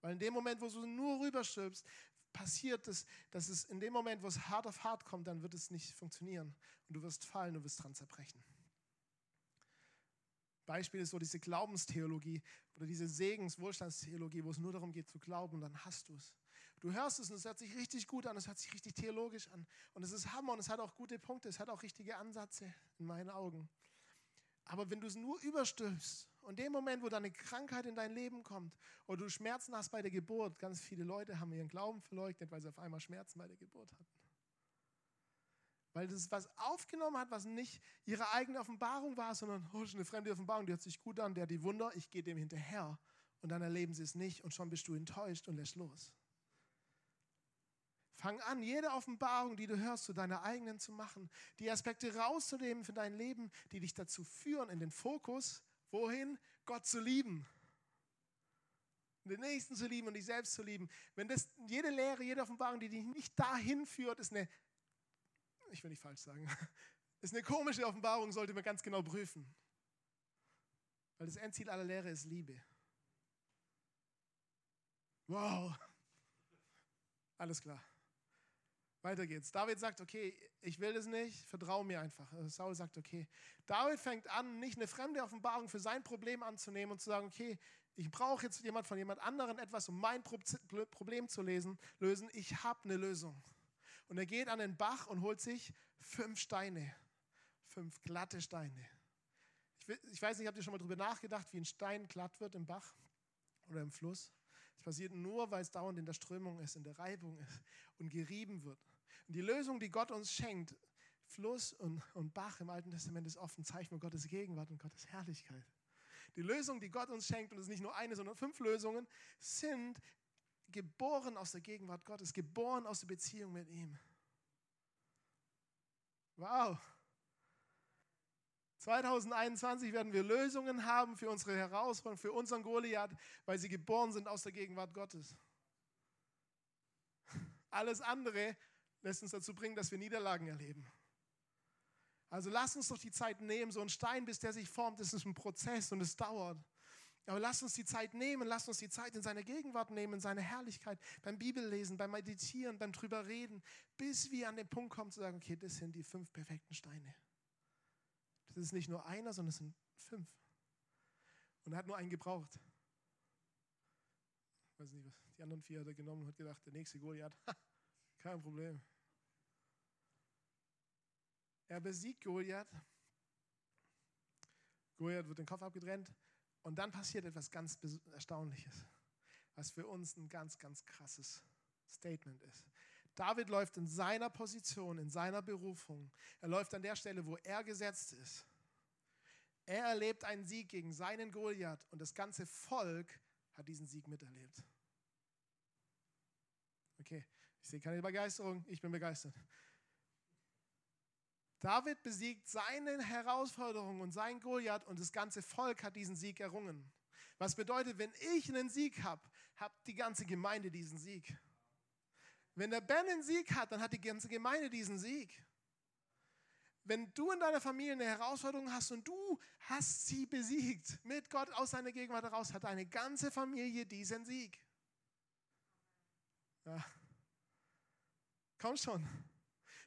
Weil in dem Moment, wo du nur rüberstülpst, passiert es, dass es in dem Moment, wo es hart auf hart kommt, dann wird es nicht funktionieren und du wirst fallen, du wirst dran zerbrechen. Beispiel ist so diese Glaubenstheologie oder diese Segenswohlstandstheologie, wo es nur darum geht zu glauben, dann hast du es. Du hörst es und es hört sich richtig gut an, es hört sich richtig theologisch an. Und es ist Hammer und es hat auch gute Punkte, es hat auch richtige Ansätze in meinen Augen. Aber wenn du es nur überstülpst und dem Moment, wo deine Krankheit in dein Leben kommt oder du Schmerzen hast bei der Geburt, ganz viele Leute haben ihren Glauben verleugnet, weil sie auf einmal Schmerzen bei der Geburt hatten. Weil das was aufgenommen hat, was nicht ihre eigene Offenbarung war, sondern oh, eine fremde Offenbarung, die hört sich gut an, der hat die Wunder, ich gehe dem hinterher. Und dann erleben sie es nicht und schon bist du enttäuscht und lässt los. Fang an, jede Offenbarung, die du hörst, zu deiner eigenen zu machen. Die Aspekte rauszunehmen für dein Leben, die dich dazu führen, in den Fokus, wohin? Gott zu lieben. Den Nächsten zu lieben und dich selbst zu lieben. Wenn das jede Lehre, jede Offenbarung, die dich nicht dahin führt, ist eine, ich will nicht falsch sagen, [laughs] ist eine komische Offenbarung, sollte man ganz genau prüfen. Weil das Endziel aller Lehre ist Liebe. Wow. Alles klar. Weiter geht's. David sagt, okay, ich will das nicht, vertraue mir einfach. Also Saul sagt, okay. David fängt an, nicht eine fremde Offenbarung für sein Problem anzunehmen und zu sagen, okay, ich brauche jetzt jemand von jemand anderen etwas, um mein Problem zu lesen, lösen. Ich habe eine Lösung. Und er geht an den Bach und holt sich fünf Steine, fünf glatte Steine. Ich, weiß nicht, habt ihr schon mal darüber nachgedacht, wie ein Stein glatt wird im Bach oder im Fluss? Das passiert nur, weil es dauernd in der Strömung ist, in der Reibung ist und gerieben wird. Die Lösung, die Gott uns schenkt, Fluss und, und Bach im Alten Testament ist oft ein Zeichen von Gottes Gegenwart und Gottes Herrlichkeit. Die Lösung, die Gott uns schenkt, und es ist nicht nur eine, sondern fünf Lösungen, sind geboren aus der Gegenwart Gottes, geboren aus der Beziehung mit ihm. Wow. 2021 werden wir Lösungen haben für unsere Herausforderungen, für unseren Goliath, weil sie geboren sind aus der Gegenwart Gottes. Alles andere lässt uns dazu bringen, dass wir Niederlagen erleben. Also lass uns doch die Zeit nehmen, so ein Stein, bis der sich formt, das ist ein Prozess und es dauert. Aber lass uns die Zeit nehmen, lass uns die Zeit in seine Gegenwart nehmen, in seine Herrlichkeit, beim Bibellesen, beim Meditieren, beim drüber reden, bis wir an den Punkt kommen zu sagen, okay, das sind die fünf perfekten Steine. Das ist nicht nur einer, sondern es sind fünf. Und er hat nur einen gebraucht. Ich weiß nicht, was die anderen vier hat er genommen und hat gedacht, der nächste Goliath, [laughs] kein Problem. Er besiegt Goliath. Goliath wird den Kopf abgetrennt. Und dann passiert etwas ganz Erstaunliches, was für uns ein ganz, ganz krasses Statement ist. David läuft in seiner Position, in seiner Berufung. Er läuft an der Stelle, wo er gesetzt ist. Er erlebt einen Sieg gegen seinen Goliath und das ganze Volk hat diesen Sieg miterlebt. Okay, ich sehe keine Begeisterung, ich bin begeistert. David besiegt seine Herausforderung und sein Goliath und das ganze Volk hat diesen Sieg errungen. Was bedeutet, wenn ich einen Sieg habe, hat die ganze Gemeinde diesen Sieg. Wenn der Ben einen Sieg hat, dann hat die ganze Gemeinde diesen Sieg. Wenn du in deiner Familie eine Herausforderung hast und du hast sie besiegt, mit Gott aus seiner Gegenwart heraus, hat deine ganze Familie diesen Sieg. Ja. Komm schon.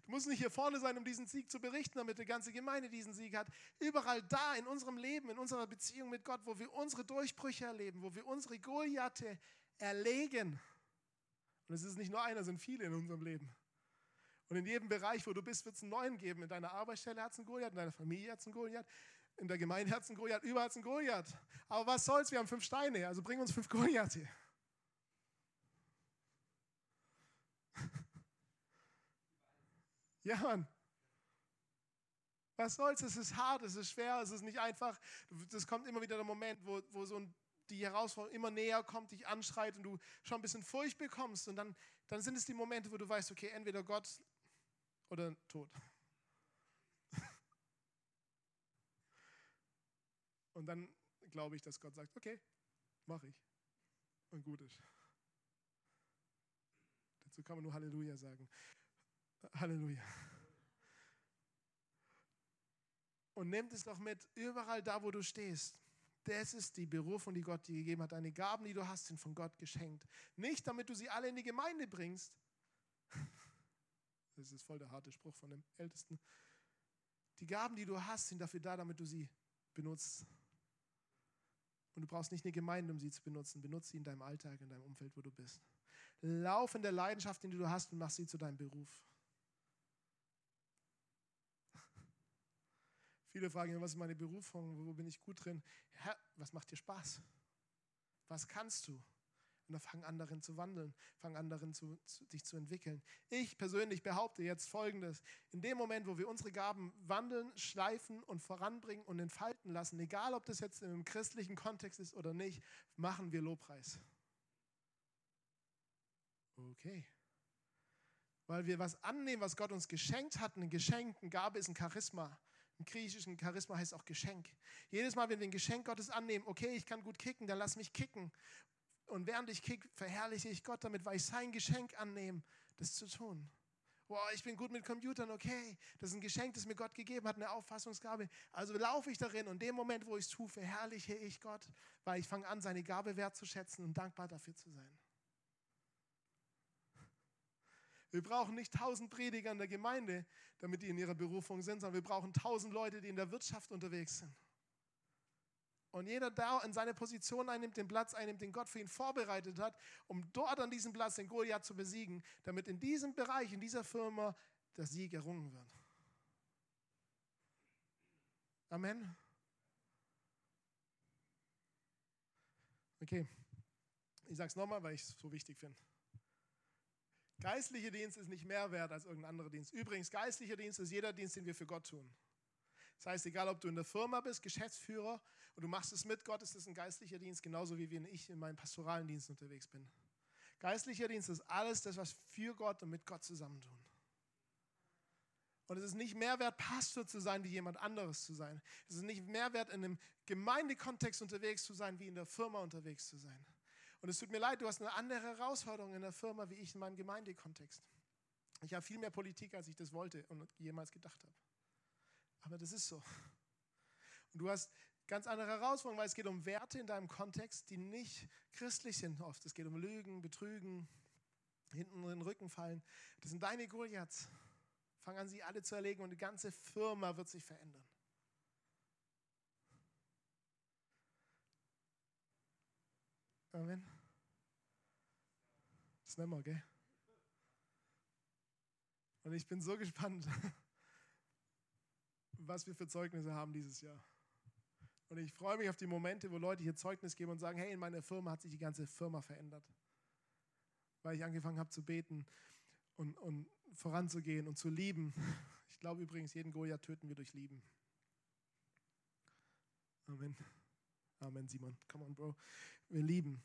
Du musst nicht hier vorne sein, um diesen Sieg zu berichten, damit die ganze Gemeinde diesen Sieg hat. Überall da in unserem Leben, in unserer Beziehung mit Gott, wo wir unsere Durchbrüche erleben, wo wir unsere Goliathe erlegen. Und es ist nicht nur einer, es sind viele in unserem Leben. Und in jedem Bereich, wo du bist, wird es einen neuen geben. In deiner Arbeitsstelle hat es einen Goliath, in deiner Familie hat es einen Goliath, in der Gemeinde hat es einen Goliath, überall hat es einen Goliath. Aber was soll's, wir haben fünf Steine, also bring uns fünf Goliathe. Ja, Mann. Was soll's? Es ist hart, es ist schwer, es ist nicht einfach. Das kommt immer wieder der Moment, wo, wo so die Herausforderung immer näher kommt, dich anschreit und du schon ein bisschen Furcht bekommst. Und dann, dann sind es die Momente, wo du weißt, okay, entweder Gott oder Tod. [laughs] Und dann glaube ich, dass Gott sagt, okay, mache ich. Und gut ist. Dazu kann man nur Halleluja sagen. Halleluja. Und nehmt es doch mit, überall da, wo du stehst. Das ist die Berufung, die Gott dir gegeben hat. Deine Gaben, die du hast, sind von Gott geschenkt. Nicht, damit du sie alle in die Gemeinde bringst. Das ist voll der harte Spruch von dem Ältesten. Die Gaben, die du hast, sind dafür da, damit du sie benutzt. Und du brauchst nicht eine Gemeinde, um sie zu benutzen. Benutze sie in deinem Alltag, in deinem Umfeld, wo du bist. Lauf in der Leidenschaft, die du hast, und mach sie zu deinem Beruf. Viele fragen, was ist meine Berufung, wo bin ich gut drin? Herr, was macht dir Spaß? Was kannst du? Und dann fang an, darin zu wandeln, fang an, darin zu, zu, dich zu entwickeln. Ich persönlich behaupte jetzt Folgendes. In dem Moment, wo wir unsere Gaben wandeln, schleifen und voranbringen und entfalten lassen, egal ob das jetzt im christlichen Kontext ist oder nicht, machen wir Lobpreis. Okay. Weil wir was annehmen, was Gott uns geschenkt hat. Ein Geschenk, eine Gabe ist ein Charisma. Im griechischen Charisma heißt auch Geschenk. Jedes Mal, wenn wir ein Geschenk Gottes annehmen, okay, ich kann gut kicken, dann lass mich kicken. Und während ich kick, verherrliche ich Gott damit, weil ich sein Geschenk annehme, das zu tun. Boah, ich bin gut mit Computern, okay. Das ist ein Geschenk, das mir Gott gegeben hat, eine Auffassungsgabe. Also laufe ich darin und in dem Moment, wo ich es tue, verherrliche ich Gott, weil ich fange an, seine Gabe wertzuschätzen und dankbar dafür zu sein. Wir brauchen nicht tausend Prediger in der Gemeinde, damit die in ihrer Berufung sind, sondern wir brauchen tausend Leute, die in der Wirtschaft unterwegs sind. Und jeder da in seine Position einnimmt, den Platz einnimmt, den Gott für ihn vorbereitet hat, um dort an diesem Platz den Goliath zu besiegen, damit in diesem Bereich, in dieser Firma der Sieg errungen wird. Amen. Okay, ich sage es nochmal, weil ich es so wichtig finde. Geistlicher Dienst ist nicht mehr wert als irgendein anderer Dienst. Übrigens, geistlicher Dienst ist jeder Dienst, den wir für Gott tun. Das heißt, egal ob du in der Firma bist, Geschäftsführer und du machst es mit Gott, ist es ein geistlicher Dienst, genauso wie wenn ich in meinem pastoralen Dienst unterwegs bin. Geistlicher Dienst ist alles das, was für Gott und mit Gott zusammentun. Und es ist nicht mehr wert, Pastor zu sein, wie jemand anderes zu sein. Es ist nicht mehr wert, in einem Gemeindekontext unterwegs zu sein, wie in der Firma unterwegs zu sein. Und es tut mir leid, du hast eine andere Herausforderung in der Firma, wie ich in meinem Gemeindekontext. Ich habe viel mehr Politik, als ich das wollte und jemals gedacht habe. Aber das ist so. Und du hast ganz andere Herausforderungen, weil es geht um Werte in deinem Kontext, die nicht christlich sind oft. Es geht um Lügen, Betrügen, hinten in den Rücken fallen. Das sind deine Goliaths. Fang an, sie alle zu erlegen und die ganze Firma wird sich verändern. Amen. Das nehmen wir, gell? Und ich bin so gespannt, [laughs] was wir für Zeugnisse haben dieses Jahr. Und ich freue mich auf die Momente, wo Leute hier Zeugnis geben und sagen, hey, in meiner Firma hat sich die ganze Firma verändert. Weil ich angefangen habe zu beten und, und voranzugehen und zu lieben. Ich glaube übrigens, jeden Goliath töten wir durch Lieben. Amen. Amen, Simon. Come on, Bro. Wir lieben.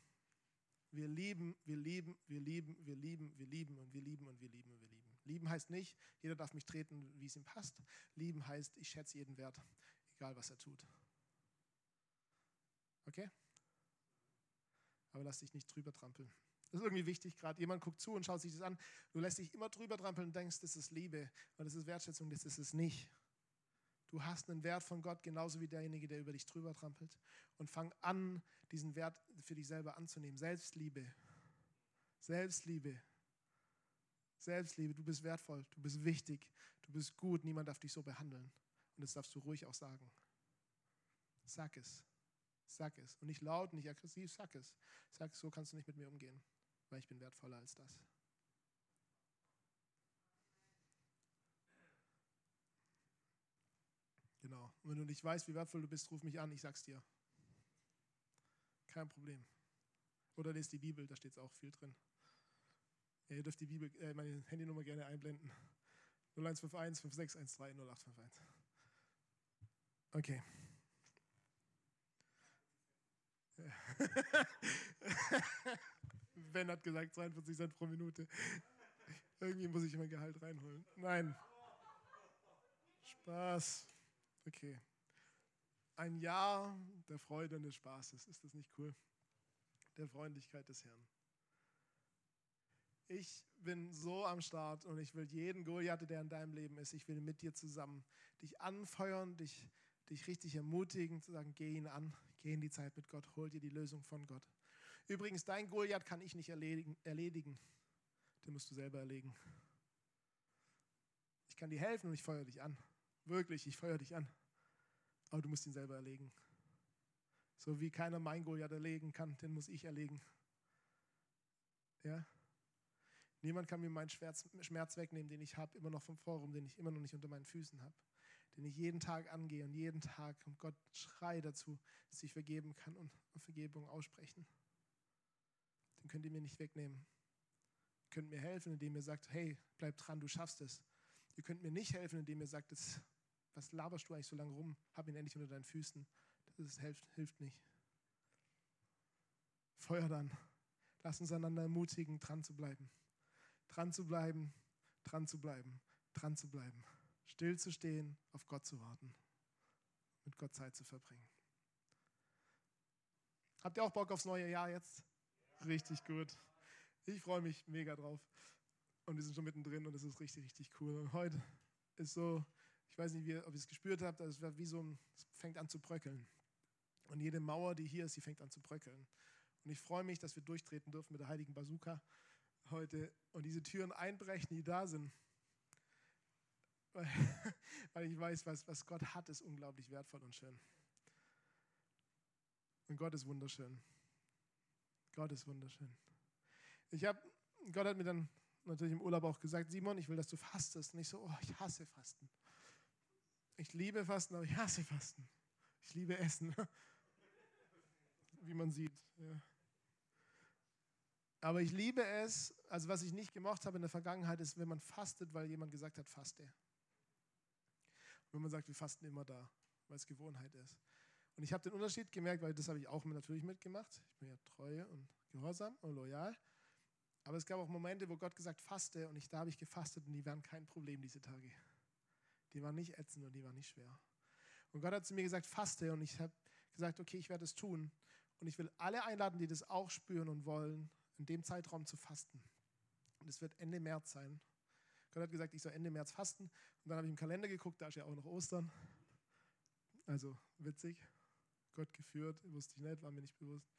Wir lieben, wir lieben, wir lieben, wir lieben, wir lieben und wir lieben und wir lieben und wir lieben. Lieben heißt nicht, jeder darf mich treten, wie es ihm passt. Lieben heißt, ich schätze jeden Wert, egal was er tut. Okay? Aber lass dich nicht drüber trampeln. Das ist irgendwie wichtig gerade. Jemand guckt zu und schaut sich das an. Du lässt dich immer drüber trampeln und denkst, das ist Liebe und das ist Wertschätzung. Das ist es nicht. Du hast einen Wert von Gott genauso wie derjenige, der über dich drüber trampelt. Und fang an, diesen Wert für dich selber anzunehmen. Selbstliebe. Selbstliebe. Selbstliebe. Du bist wertvoll. Du bist wichtig. Du bist gut. Niemand darf dich so behandeln. Und das darfst du ruhig auch sagen. Sag es. Sag es. Und nicht laut, nicht aggressiv, sag es. Sag, so kannst du nicht mit mir umgehen, weil ich bin wertvoller als das. Genau. Und wenn du nicht weißt, wie wertvoll du bist, ruf mich an, ich sag's dir. Kein Problem. Oder lest die Bibel, da steht es auch viel drin. Ja, ihr dürft die Bibel, äh, meine Handynummer gerne einblenden. 0151 5613 0851. Okay. [laughs] ben hat gesagt 42 Cent pro Minute. Irgendwie muss ich mein Gehalt reinholen. Nein. Spaß. Okay. Ein Jahr der Freude und des Spaßes. Ist das nicht cool? Der Freundlichkeit des Herrn. Ich bin so am Start und ich will jeden Goliath, der in deinem Leben ist, ich will mit dir zusammen dich anfeuern, dich, dich richtig ermutigen, zu sagen, geh ihn an, geh in die Zeit mit Gott, hol dir die Lösung von Gott. Übrigens, dein Goliath kann ich nicht erledigen, erledigen. Den musst du selber erlegen. Ich kann dir helfen und ich feuere dich an. Wirklich, ich feuere dich an. Aber du musst ihn selber erlegen. So wie keiner mein Goliath erlegen kann, den muss ich erlegen. Ja? Niemand kann mir meinen Schmerz wegnehmen, den ich habe, immer noch vom Forum, den ich immer noch nicht unter meinen Füßen habe. Den ich jeden Tag angehe und jeden Tag um Gott schreie dazu, dass ich vergeben kann und Vergebung aussprechen. Den könnt ihr mir nicht wegnehmen. Ihr könnt mir helfen, indem ihr sagt, hey, bleib dran, du schaffst es. Ihr könnt mir nicht helfen, indem ihr sagt, das, was laberst du eigentlich so lange rum? Hab ihn endlich unter deinen Füßen. Das hilft, hilft nicht. Feuer dann. Lass uns einander ermutigen, dran zu bleiben. Dran zu bleiben, dran zu bleiben, dran zu bleiben, still zu stehen, auf Gott zu warten, mit Gott Zeit zu verbringen. Habt ihr auch Bock aufs neue Jahr jetzt? Richtig gut. Ich freue mich mega drauf. Und wir sind schon mittendrin und es ist richtig, richtig cool. Und heute ist so, ich weiß nicht, ob ihr es gespürt habt, es wie so ein, es fängt an zu bröckeln. Und jede Mauer, die hier ist, die fängt an zu bröckeln. Und ich freue mich, dass wir durchtreten dürfen mit der heiligen Bazooka heute und diese Türen einbrechen, die da sind. Weil, [laughs] weil ich weiß, was, was Gott hat, ist unglaublich wertvoll und schön. Und Gott ist wunderschön. Gott ist wunderschön. Ich habe, Gott hat mir dann natürlich im Urlaub auch gesagt, Simon, ich will, dass du fastest. Und ich so, oh, ich hasse Fasten. Ich liebe Fasten, aber ich hasse Fasten. Ich liebe Essen. [laughs] Wie man sieht. Ja. Aber ich liebe es, also was ich nicht gemocht habe in der Vergangenheit, ist, wenn man fastet, weil jemand gesagt hat, faste. Wenn man sagt, wir fasten immer da, weil es Gewohnheit ist. Und ich habe den Unterschied gemerkt, weil das habe ich auch natürlich mitgemacht. Ich bin ja treu und gehorsam und loyal. Aber es gab auch Momente, wo Gott gesagt, faste und ich, da habe ich gefastet und die waren kein Problem diese Tage. Die waren nicht ätzend und die waren nicht schwer. Und Gott hat zu mir gesagt, faste und ich habe gesagt, okay, ich werde es tun. Und ich will alle einladen, die das auch spüren und wollen, in dem Zeitraum zu fasten. Und es wird Ende März sein. Gott hat gesagt, ich soll Ende März fasten. Und dann habe ich im Kalender geguckt, da ist ja auch noch Ostern. Also witzig. Gott geführt, wusste ich nicht, war mir nicht bewusst.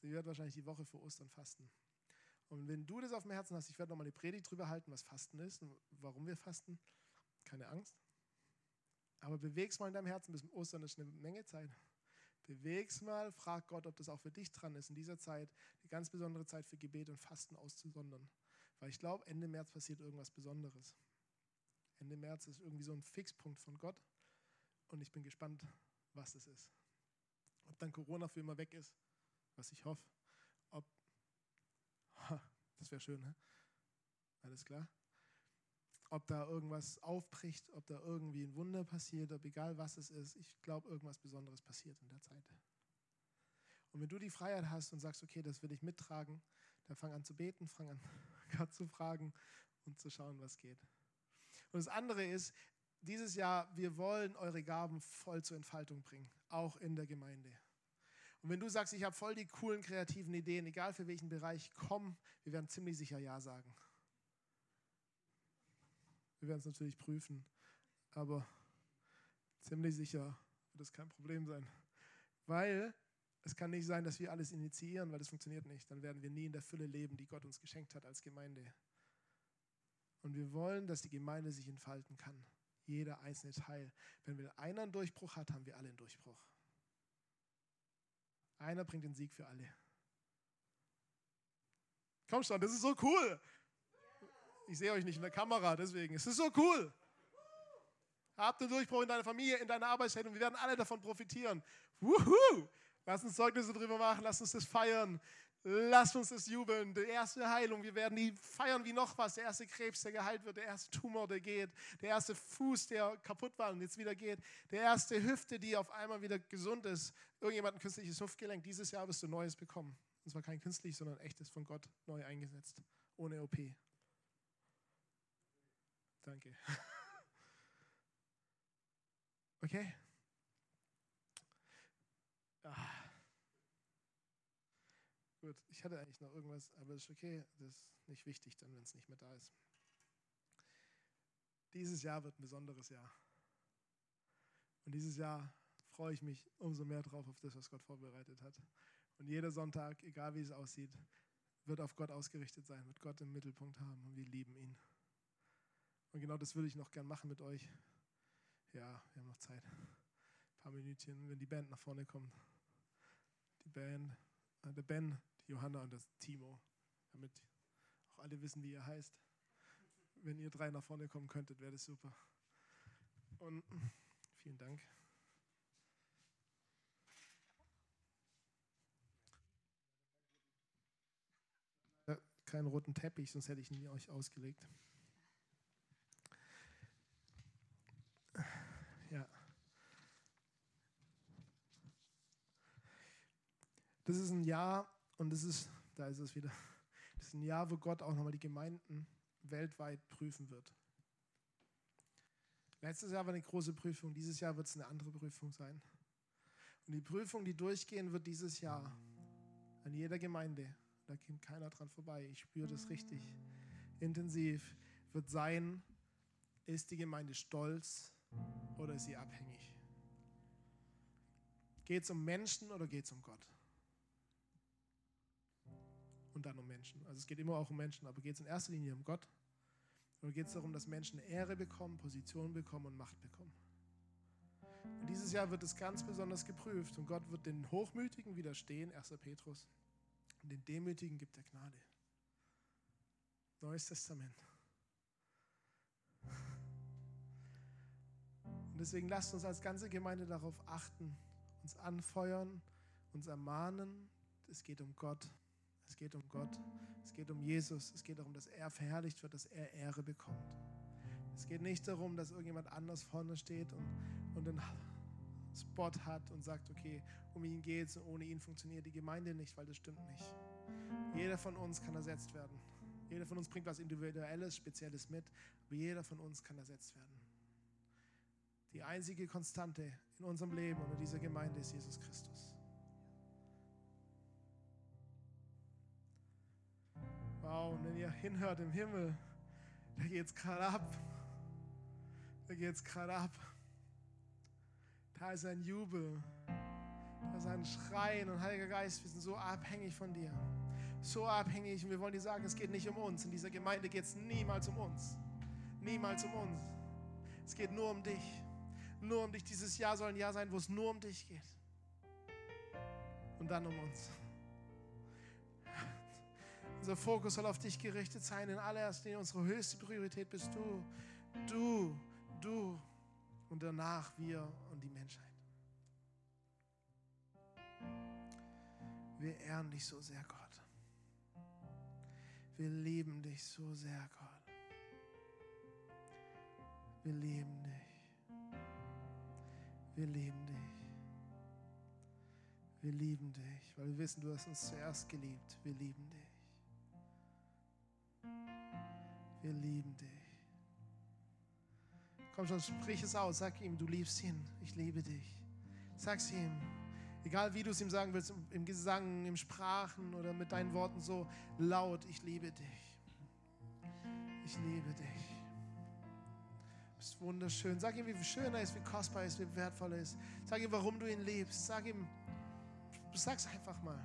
Ich werde wahrscheinlich die Woche vor Ostern fasten. Und wenn du das auf dem Herzen hast, ich werde nochmal eine Predigt drüber halten, was Fasten ist und warum wir fasten. Keine Angst. Aber beweg's mal in deinem Herzen, bis Ostern ist eine Menge Zeit. Beweg's mal, frag Gott, ob das auch für dich dran ist, in dieser Zeit die ganz besondere Zeit für Gebet und Fasten auszusondern. Weil ich glaube, Ende März passiert irgendwas Besonderes. Ende März ist irgendwie so ein Fixpunkt von Gott und ich bin gespannt, was es ist. Ob dann Corona für immer weg ist, was ich hoffe. Ob, [laughs] das wäre schön, ne? Alles klar? Ob da irgendwas aufbricht, ob da irgendwie ein Wunder passiert, ob egal was es ist, ich glaube, irgendwas Besonderes passiert in der Zeit. Und wenn du die Freiheit hast und sagst, okay, das will ich mittragen, dann fang an zu beten, fang an [laughs] Gott zu fragen und zu schauen, was geht. Und das andere ist, dieses Jahr, wir wollen eure Gaben voll zur Entfaltung bringen, auch in der Gemeinde. Und wenn du sagst, ich habe voll die coolen kreativen Ideen, egal für welchen Bereich, komm, wir werden ziemlich sicher Ja sagen. Wir werden es natürlich prüfen, aber ziemlich sicher wird es kein Problem sein. Weil es kann nicht sein, dass wir alles initiieren, weil das funktioniert nicht. Dann werden wir nie in der Fülle leben, die Gott uns geschenkt hat als Gemeinde. Und wir wollen, dass die Gemeinde sich entfalten kann. Jeder einzelne Teil. Wenn wir einer einen Durchbruch hat, haben wir alle einen Durchbruch. Einer bringt den Sieg für alle. Komm schon, das ist so cool. Ich sehe euch nicht in der Kamera, deswegen. Es ist so cool. Habt einen Durchbruch in deiner Familie, in deiner Arbeitsstelle und wir werden alle davon profitieren. Wuhu! Lass uns Zeugnisse drüber machen, lass uns das feiern. Lass uns das jubeln. Die erste Heilung, wir werden die feiern wie noch was. Der erste Krebs, der geheilt wird, der erste Tumor, der geht, der erste Fuß, der kaputt war und jetzt wieder geht, der erste Hüfte, die auf einmal wieder gesund ist. Irgendjemand ein künstliches Hüftgelenk. Dieses Jahr wirst du Neues bekommen. Und zwar kein künstlich, sondern echtes von Gott neu eingesetzt. Ohne OP. Danke. Okay? Ah. Gut, ich hatte eigentlich noch irgendwas, aber ist okay. Das ist nicht wichtig, dann, wenn es nicht mehr da ist. Dieses Jahr wird ein besonderes Jahr. Und dieses Jahr freue ich mich umso mehr drauf auf das, was Gott vorbereitet hat. Und jeder Sonntag, egal wie es aussieht, wird auf Gott ausgerichtet sein, wird Gott im Mittelpunkt haben und wir lieben ihn. Und genau das würde ich noch gern machen mit euch. Ja, wir haben noch Zeit. Ein paar Minütchen, wenn die Band nach vorne kommt. Die Band, äh, der Ben, die Johanna und das Timo. Damit auch alle wissen, wie ihr heißt. Wenn ihr drei nach vorne kommen könntet, wäre das super. Und [clears throat] vielen Dank. Keinen roten Teppich, sonst hätte ich ihn euch ausgelegt. Das ist ein Jahr, und das ist, da ist es wieder, [laughs] das ist ein Jahr, wo Gott auch nochmal die Gemeinden weltweit prüfen wird. Letztes Jahr war eine große Prüfung, dieses Jahr wird es eine andere Prüfung sein. Und die Prüfung, die durchgehen wird dieses Jahr an jeder Gemeinde, da geht keiner dran vorbei, ich spüre das richtig intensiv, wird sein, ist die Gemeinde stolz oder ist sie abhängig? Geht es um Menschen oder geht es um Gott? Und dann um Menschen. Also es geht immer auch um Menschen, aber geht es in erster Linie um Gott? Oder geht es darum, dass Menschen Ehre bekommen, Position bekommen und Macht bekommen? Und dieses Jahr wird es ganz besonders geprüft und Gott wird den Hochmütigen widerstehen, 1. Petrus, und den Demütigen gibt er Gnade. Neues Testament. Und deswegen lasst uns als ganze Gemeinde darauf achten, uns anfeuern, uns ermahnen. Es geht um Gott. Es geht um Gott. Es geht um Jesus. Es geht darum, dass er verherrlicht wird, dass er Ehre bekommt. Es geht nicht darum, dass irgendjemand anders vorne steht und, und einen Spot hat und sagt, okay, um ihn geht es und ohne ihn funktioniert die Gemeinde nicht, weil das stimmt nicht. Jeder von uns kann ersetzt werden. Jeder von uns bringt was Individuelles, Spezielles mit, aber jeder von uns kann ersetzt werden. Die einzige Konstante in unserem Leben und in dieser Gemeinde ist Jesus Christus. Wow, und wenn ihr hinhört im Himmel, da geht es gerade ab. Da geht es gerade ab. Da ist ein Jubel. Da ist ein Schreien und Heiliger Geist, wir sind so abhängig von dir. So abhängig und wir wollen dir sagen, es geht nicht um uns. In dieser Gemeinde geht es niemals um uns. Niemals um uns. Es geht nur um dich. Nur um dich. Dieses Jahr soll ein Jahr sein, wo es nur um dich geht. Und dann um uns. Unser Fokus soll auf dich gerichtet sein. In allererster Linie unsere höchste Priorität bist du. Du, du und danach wir und die Menschheit. Wir ehren dich so sehr, Gott. Wir lieben dich so sehr, Gott. Wir lieben dich. Wir lieben dich. Wir lieben dich, weil wir wissen, du hast uns zuerst geliebt. Wir lieben dich. Wir lieben dich. Komm schon, sprich es aus. Sag ihm, du liebst ihn. Ich liebe dich. Sag's ihm. Egal wie du es ihm sagen willst, im Gesang, im Sprachen oder mit deinen Worten so laut, ich liebe dich. Ich liebe dich. Du bist wunderschön. Sag ihm, wie schön er ist, wie kostbar er ist, wie wertvoll er ist. Sag ihm, warum du ihn liebst. Sag ihm, sag's einfach mal.